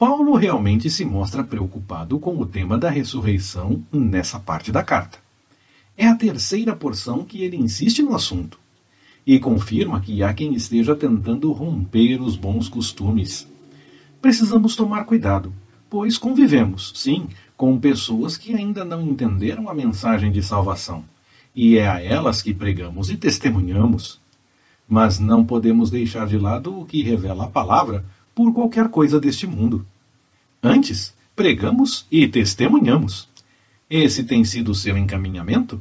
Paulo realmente se mostra preocupado com o tema da ressurreição nessa parte da carta. É a terceira porção que ele insiste no assunto e confirma que há quem esteja tentando romper os bons costumes. Precisamos tomar cuidado, pois convivemos, sim, com pessoas que ainda não entenderam a mensagem de salvação, e é a elas que pregamos e testemunhamos. Mas não podemos deixar de lado o que revela a palavra por qualquer coisa deste mundo. Antes, pregamos e testemunhamos. Esse tem sido o seu encaminhamento?